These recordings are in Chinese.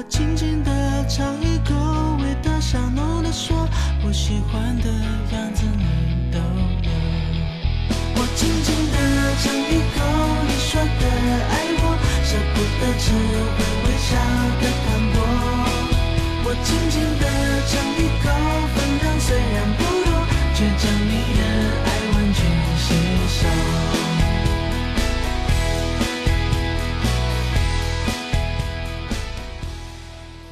我轻轻地尝一口，味道香浓的说，不喜欢的样子你都有。我轻轻地尝一口，你说的爱我，舍不得只会微笑的反驳。我轻轻地尝一口，分量虽然不多，却将你的爱完全吸收。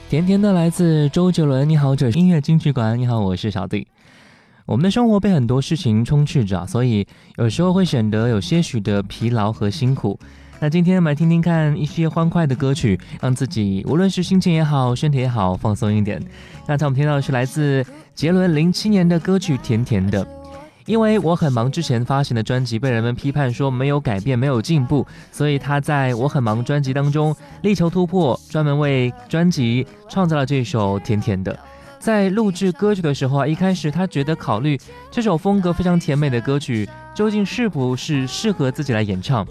甜甜的来自周杰伦，你好，这是音乐金曲馆，你好，我是小弟。我们的生活被很多事情充斥着，所以有时候会显得有些许的疲劳和辛苦。那今天我们来听听看一些欢快的歌曲，让自己无论是心情也好，身体也好，放松一点。刚才我们听到的是来自杰伦零七年的歌曲《甜甜的》。因为我很忙，之前发行的专辑被人们批判说没有改变、没有进步，所以他在我很忙专辑当中力求突破，专门为专辑创造了这首《甜甜的》。在录制歌曲的时候啊，一开始他觉得考虑这首风格非常甜美的歌曲究竟是不是适合自己来演唱，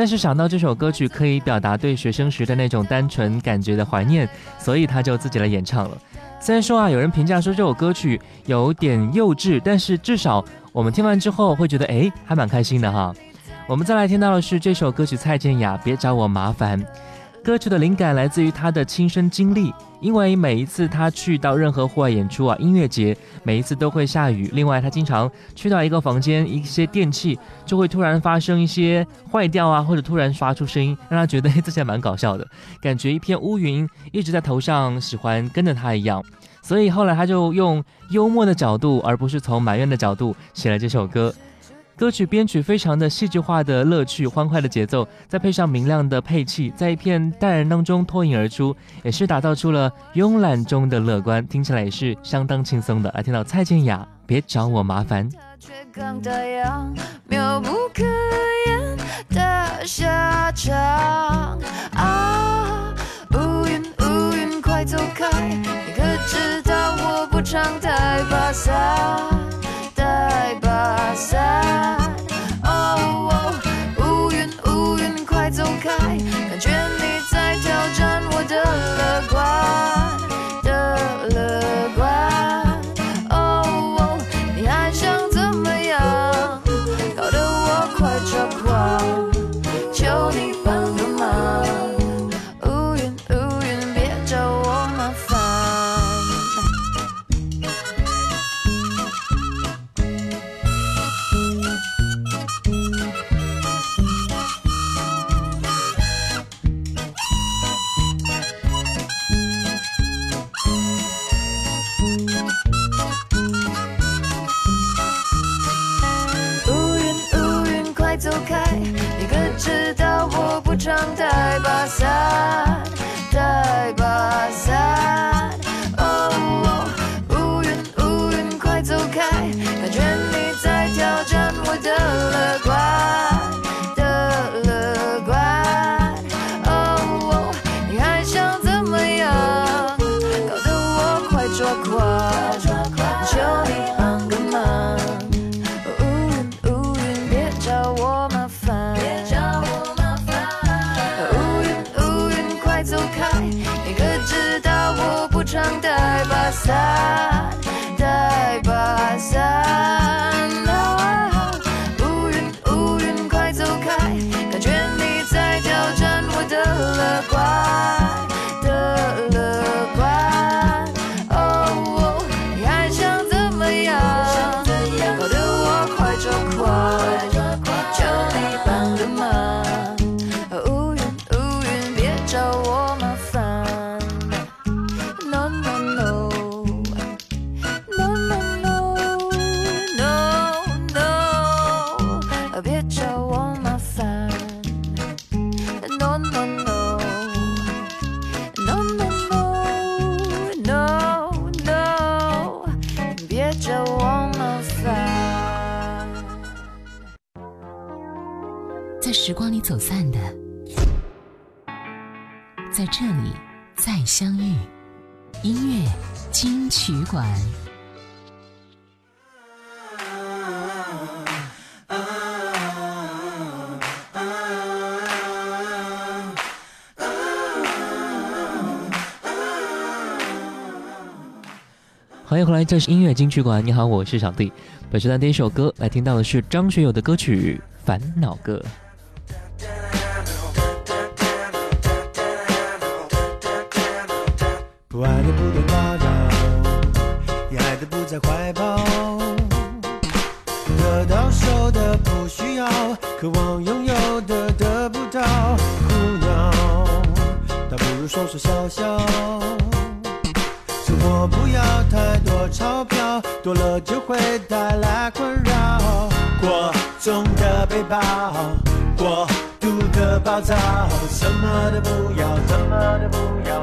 但是想到这首歌曲可以表达对学生时的那种单纯感觉的怀念，所以他就自己来演唱了。虽然说啊，有人评价说这首歌曲有点幼稚，但是至少。我们听完之后会觉得，哎，还蛮开心的哈。我们再来听到的是这首歌曲《蔡健雅别找我麻烦》。歌曲的灵感来自于他的亲身经历，因为每一次他去到任何户外演出啊，音乐节，每一次都会下雨。另外，他经常去到一个房间，一些电器就会突然发生一些坏掉啊，或者突然发出声音，让他觉得自己蛮搞笑的，感觉一片乌云一直在头上，喜欢跟着他一样。所以后来他就用幽默的角度，而不是从埋怨的角度写了这首歌。歌曲编曲非常的戏剧化的乐趣，欢快的节奏，再配上明亮的配器，在一片淡然当中脱颖而出，也是打造出了慵懒中的乐观，听起来也是相当轻松的。来听到蔡健雅，别找我麻烦。妙不可言的下场啊！乌云乌云快走开，你可知道我不常带把伞。带把伞，哦，乌云乌云快走开，感觉带时光里走散的，在这里再相遇。音乐金曲馆。欢迎回来，这是音乐金曲馆。你好，我是小弟。本时段第一首歌来听到的是张学友的歌曲《烦恼歌》。不爱的不懂打扰，也爱的不在怀抱。得到手的不需要，渴望拥有的得不到，苦恼，倒不如说说笑笑。生活不要太多钞票，多了就会带来困扰。过重的背包，过度的暴躁，什么都不要，什么都不要，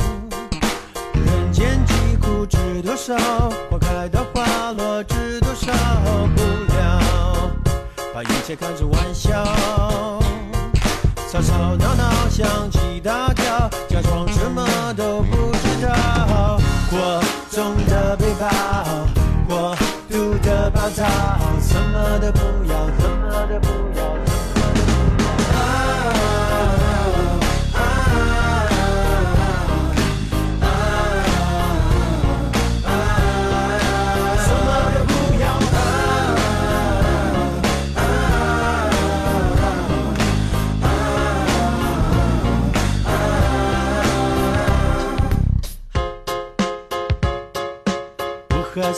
少，花开的花落知多少。不了，把一切看成玩笑。吵吵闹闹，想起大叫，假装什么都不知道。过重的背包，过度的暴躁，什么都不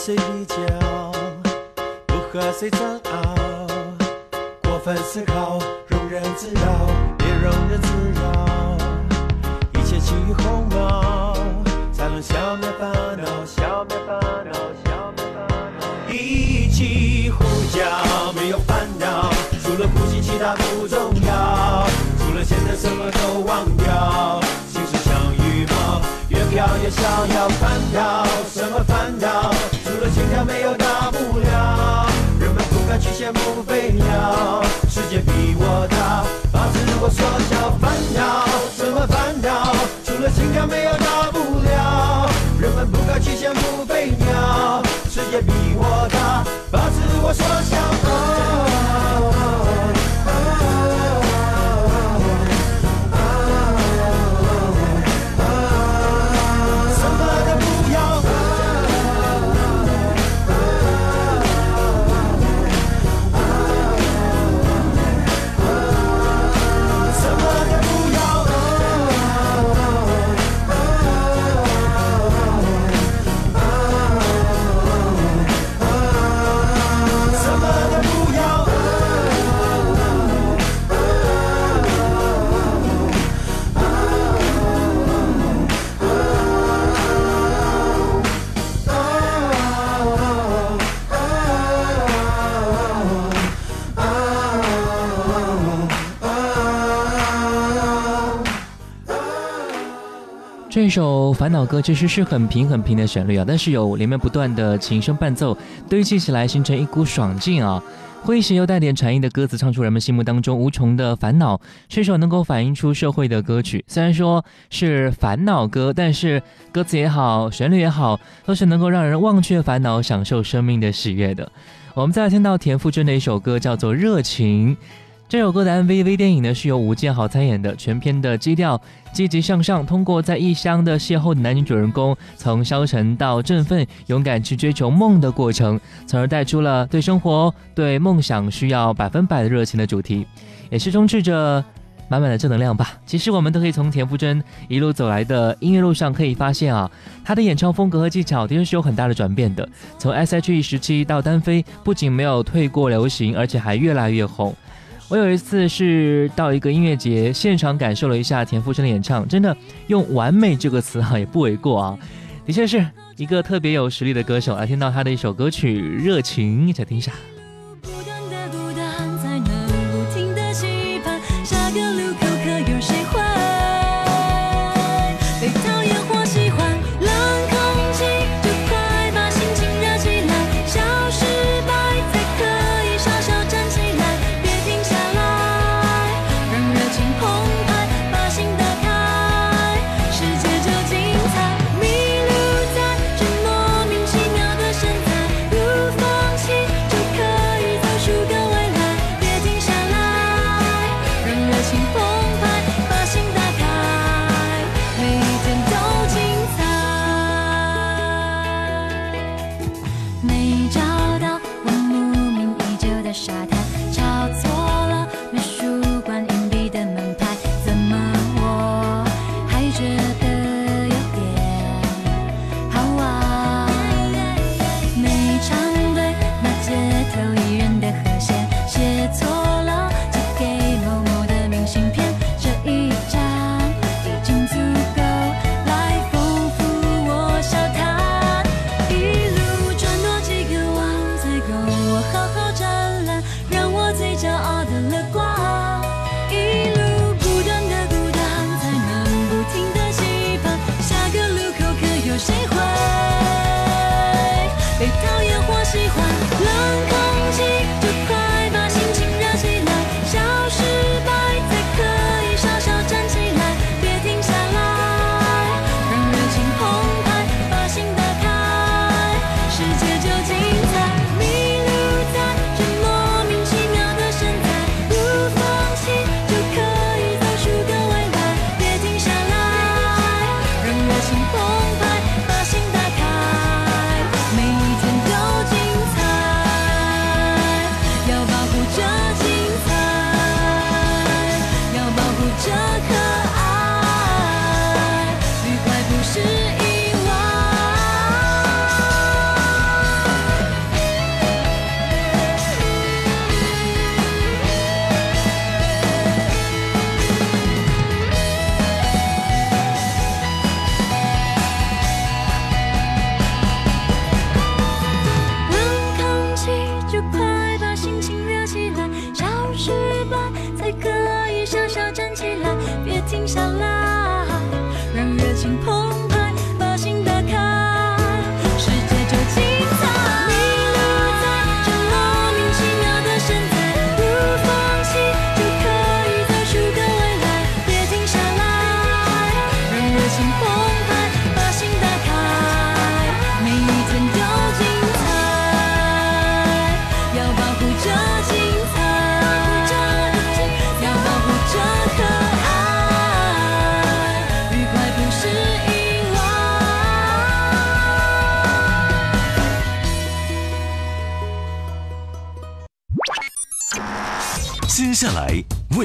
谁比较，不和谁争拗，过分思考，庸人自扰，别让人自扰。一切起于鸿毛，才能消灭烦恼，消灭烦恼，消灭烦恼。一起呼叫，没有烦恼，除了呼吸，其他不重要。除了现在，什么都忘掉。心事像羽毛，越飘越逍遥。烦恼什么烦？没有大不了。人们不该去羡慕飞鸟，世界比我大，把自我缩小。烦恼什么烦恼？除了心跳，没有大不了。人们不该去羡慕飞鸟，世界比我大，把自我缩小。这首烦恼歌其实是很平很平的旋律啊，但是有连绵不断的琴声伴奏堆砌起来，形成一股爽劲啊。诙谐又带点禅意的歌词，唱出人们心目当中无穷的烦恼，是一首能够反映出社会的歌曲。虽然说是烦恼歌，但是歌词也好，旋律也好，都是能够让人忘却烦恼，享受生命的喜悦的。我们再来听到田馥甄的一首歌，叫做《热情》。这首歌的 MV 微电影呢是由吴建豪参演的，全片的基调积极向上，通过在异乡的邂逅的男女主人公从消沉到振奋，勇敢去追求梦的过程，从而带出了对生活、对梦想需要百分百的热情的主题，也是充斥着满满的正能量吧。其实我们都可以从田馥甄一路走来的音乐路上可以发现啊，她的演唱风格和技巧的确是有很大的转变的。从 S.H.E 时期到单飞，不仅没有退过流行，而且还越来越红。我有一次是到一个音乐节现场感受了一下田馥甄的演唱，真的用“完美”这个词啊也不为过啊，的确是一个特别有实力的歌手。来听到他的一首歌曲《热情》，一起听一下。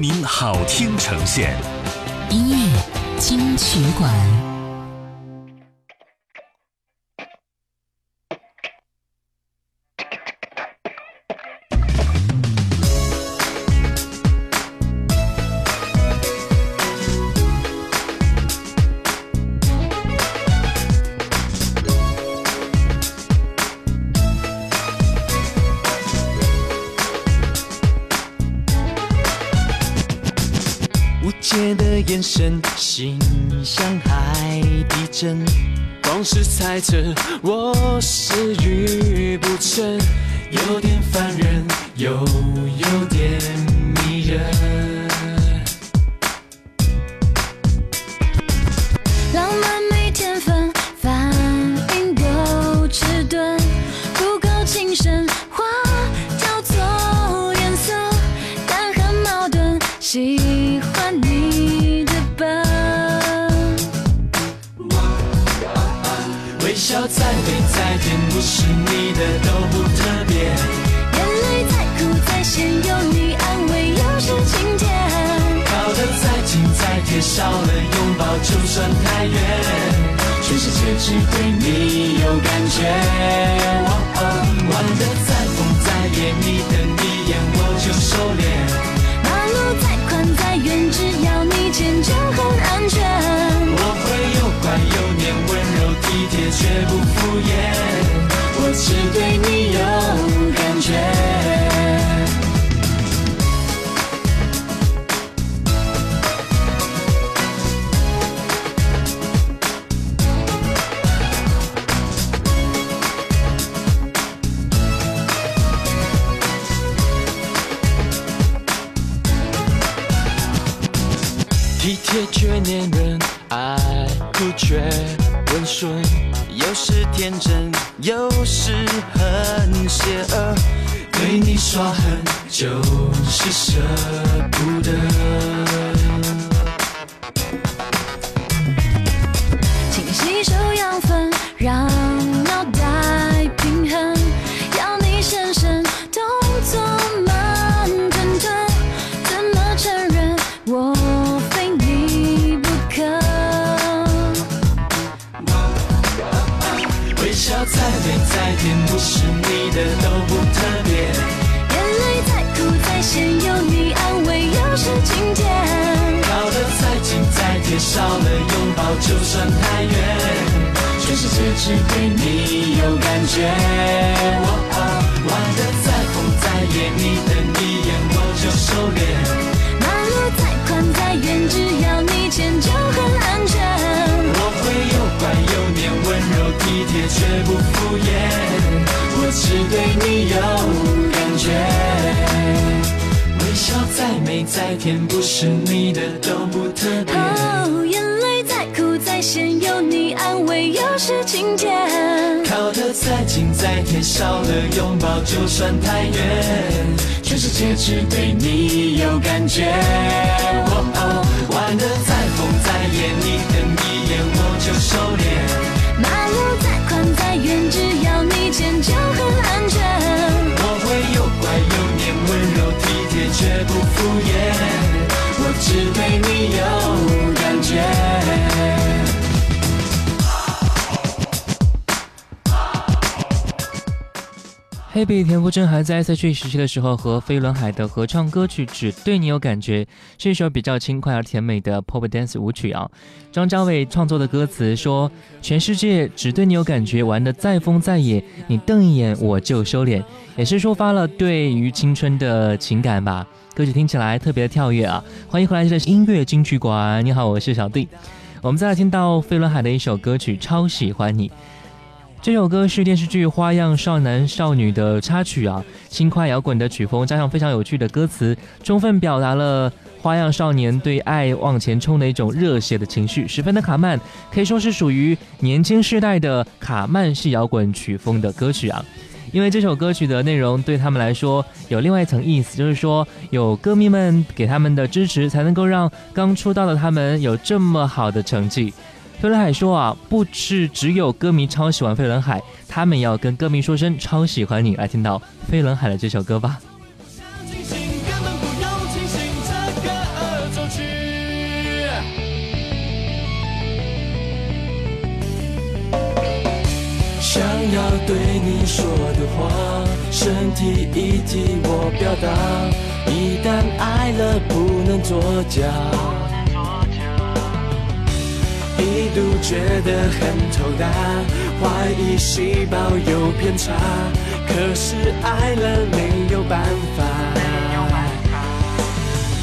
您好听呈现，音乐金曲馆，眼神，心像海底针。光是猜测，我是愚不成，有点烦人，又有点迷人。你的都不特别。眼泪再苦再咸，有你安慰又是晴天。靠得再近再贴，少了拥抱就算太远。全世界只对你有感觉。哦哦玩得再疯再野，你等一眼我就收敛。马路再宽再远，只要你牵就很安全。我会又乖又黏，温柔体贴却不敷衍。只对你有感觉。体贴却黏人，爱哭却温顺，有时天真，有时很邪恶。对你耍狠就是舍不得。请吸收养分，算太远。全世界只对你有感觉。哦哦玩的再疯再野，你的一眼我就收敛。马路再宽再远，只要你牵就很安全。我会又乖又黏，温柔体贴却不敷衍。我只对你有感觉。微笑再美再甜，不是你的都不特别。哦，眼泪再苦再咸，有你安慰又是晴天。靠得再近再贴，少了拥抱就算太远。全世界只对你有感觉。哦哦，玩得再疯再野，你瞪一眼我就收敛。马路再宽再远，只要你牵就很安全。我会又乖又黏，温柔体贴却不敷衍。我只对你有感觉。黑比田馥甄还在 S.H.E 时期的时候，和飞轮海的合唱歌曲《只对你有感觉》是一首比较轻快而甜美的 pop dance 舞曲啊。张家伟创作的歌词说：“全世界只对你有感觉，玩的再疯再野，你瞪一眼我就收敛。”也是抒发了对于青春的情感吧。歌曲听起来特别的跳跃啊！欢迎回来，这是音乐金曲馆。你好，我是小弟。我们再来听到飞轮海的一首歌曲《超喜欢你》。这首歌是电视剧《花样少男少女》的插曲啊，轻快摇滚的曲风加上非常有趣的歌词，充分表达了花样少年对爱往前冲的一种热血的情绪，十分的卡曼，可以说是属于年轻世代的卡曼式摇滚曲风的歌曲啊。因为这首歌曲的内容对他们来说有另外一层意思，就是说有歌迷们给他们的支持，才能够让刚出道的他们有这么好的成绩。飞轮海说啊，不是只有歌迷超喜欢飞轮海，他们要跟歌迷说声超喜欢你。来听到飞轮海的这首歌吧。清醒，根本不用清醒，这个恶作剧。想要对你说的话，身体一替我表达。一旦爱了，不能作假。一度觉得很头大，怀疑细胞有偏差，可是爱了没有办法，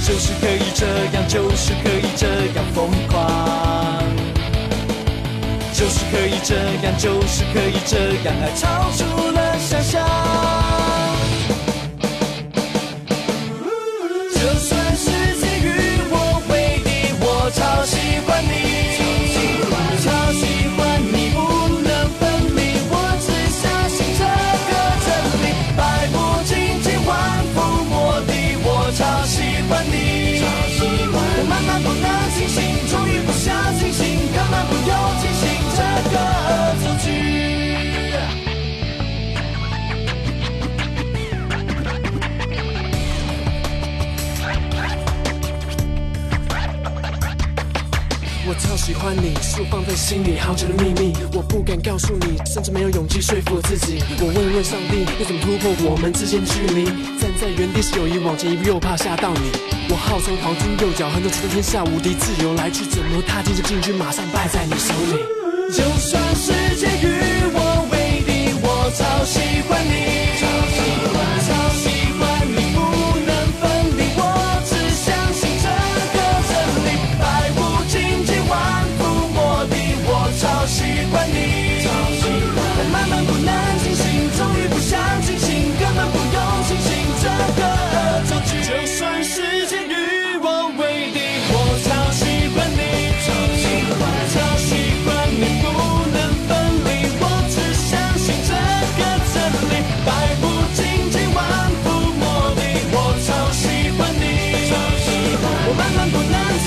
就是可以这样，就是可以这样疯狂，就是可以这样，就是可以这样，爱超出了想象。清醒，终于不想清醒，根本不用清醒，这个恶喜欢你，是我放在心里好久的秘密，我不敢告诉你，甚至没有勇气说服我自己。我问问上帝，要怎么突破我们之间距离？站在原地是友谊，往前一步又怕吓到你。我号称黄金右脚，横着出天下无敌，自由来去怎么踏进这禁区，马上败在你。手里。就算世界与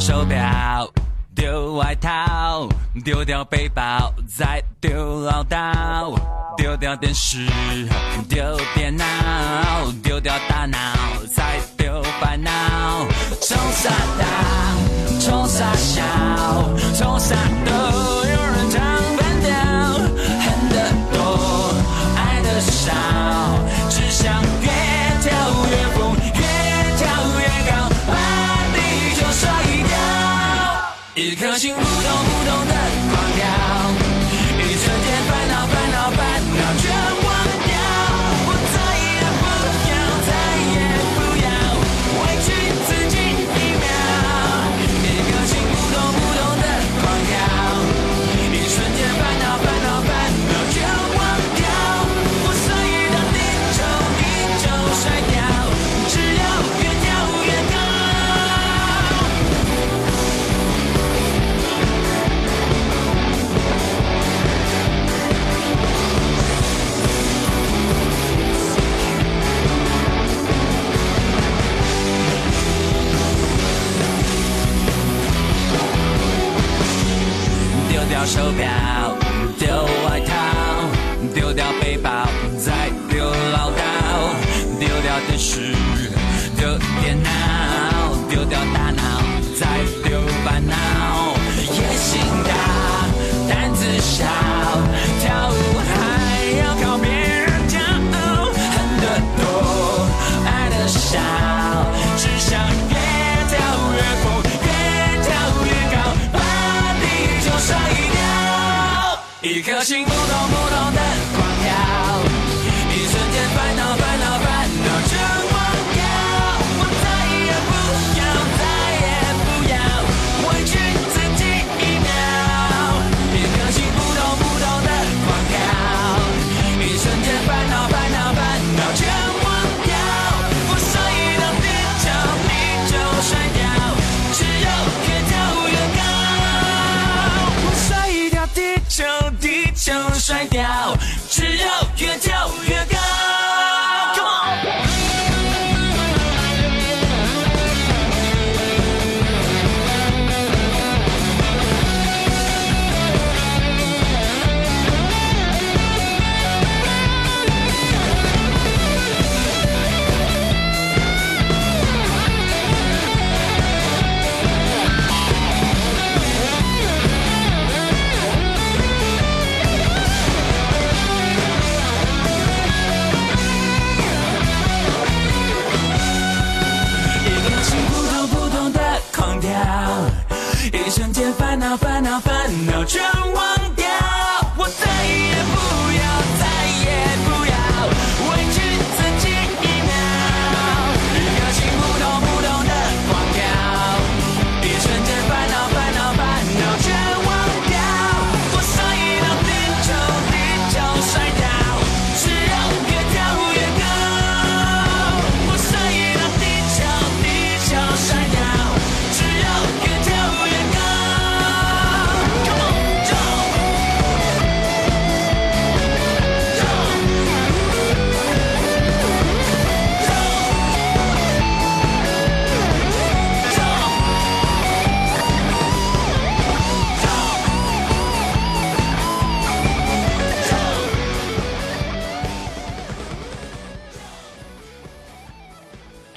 手表，丢外套，丢掉背包，再丢唠叨，丢掉电视，丢电脑，丢掉大脑，再丢烦恼。冲啥大，冲啥小，冲啥都有人唱反调，恨得多，爱的少，手表，丢外套，丢掉背包，再丢唠叨，丢掉电视，丢电脑，丢掉大脑，再丢烦恼。一颗心扑通扑通的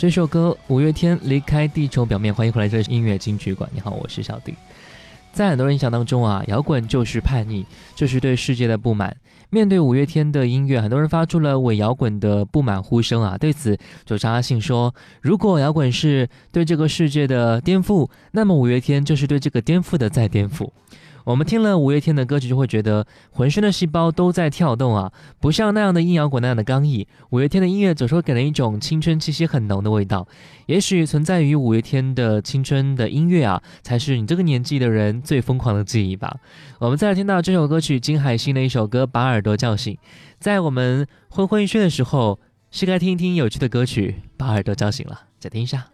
这首歌五月天离开地球表面，欢迎回来，这是音乐金曲馆。你好，我是小弟。在很多人印象当中啊，摇滚就是叛逆，就是对世界的不满。面对五月天的音乐，很多人发出了伪摇滚的不满呼声啊。对此，九查阿信说：“如果摇滚是对这个世界的颠覆，那么五月天就是对这个颠覆的再颠覆。”我们听了五月天的歌曲，就会觉得浑身的细胞都在跳动啊，不像那样的硬摇滚那样的刚毅。五月天的音乐总是会给人一种青春气息很浓的味道。也许存在于五月天的青春的音乐啊，才是你这个年纪的人最疯狂的记忆吧。我们再来听到这首歌曲金海心的一首歌《把耳朵叫醒》。在我们昏昏欲睡的时候，是该听一听有趣的歌曲，把耳朵叫醒了。再听一下。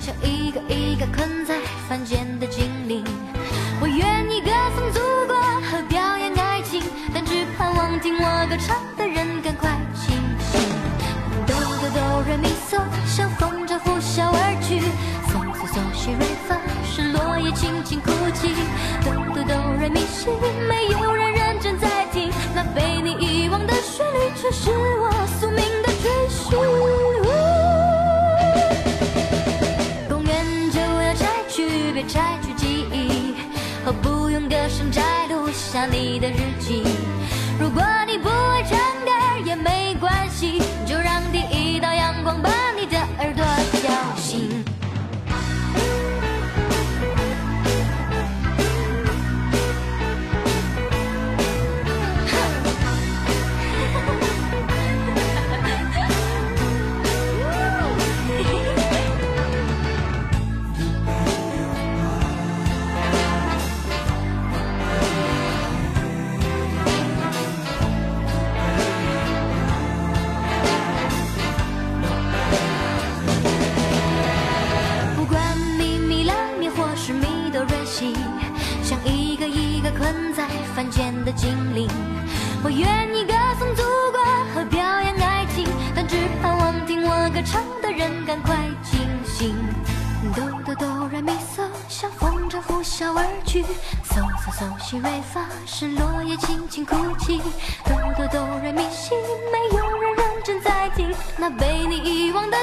像一个一个困在凡间的精灵。我愿意歌颂祖国和表演爱情，但只盼望听我歌唱的人赶快清醒。哆哆哆瑞咪嗦，像风筝呼啸而去。嗦嗦嗦西瑞发，是落叶轻轻哭泣。哆哆哆瑞咪西，没有人认真在听，那被你遗忘的旋律，却是我宿命的追寻。我不用歌声摘录下你的日记。如果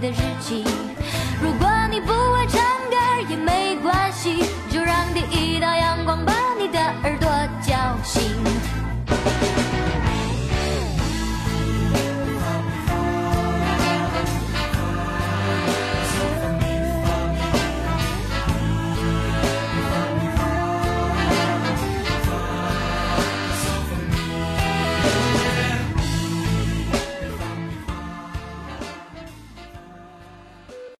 的日记。如果你不会唱歌也没关系，就让第一道阳光把你的耳朵叫醒。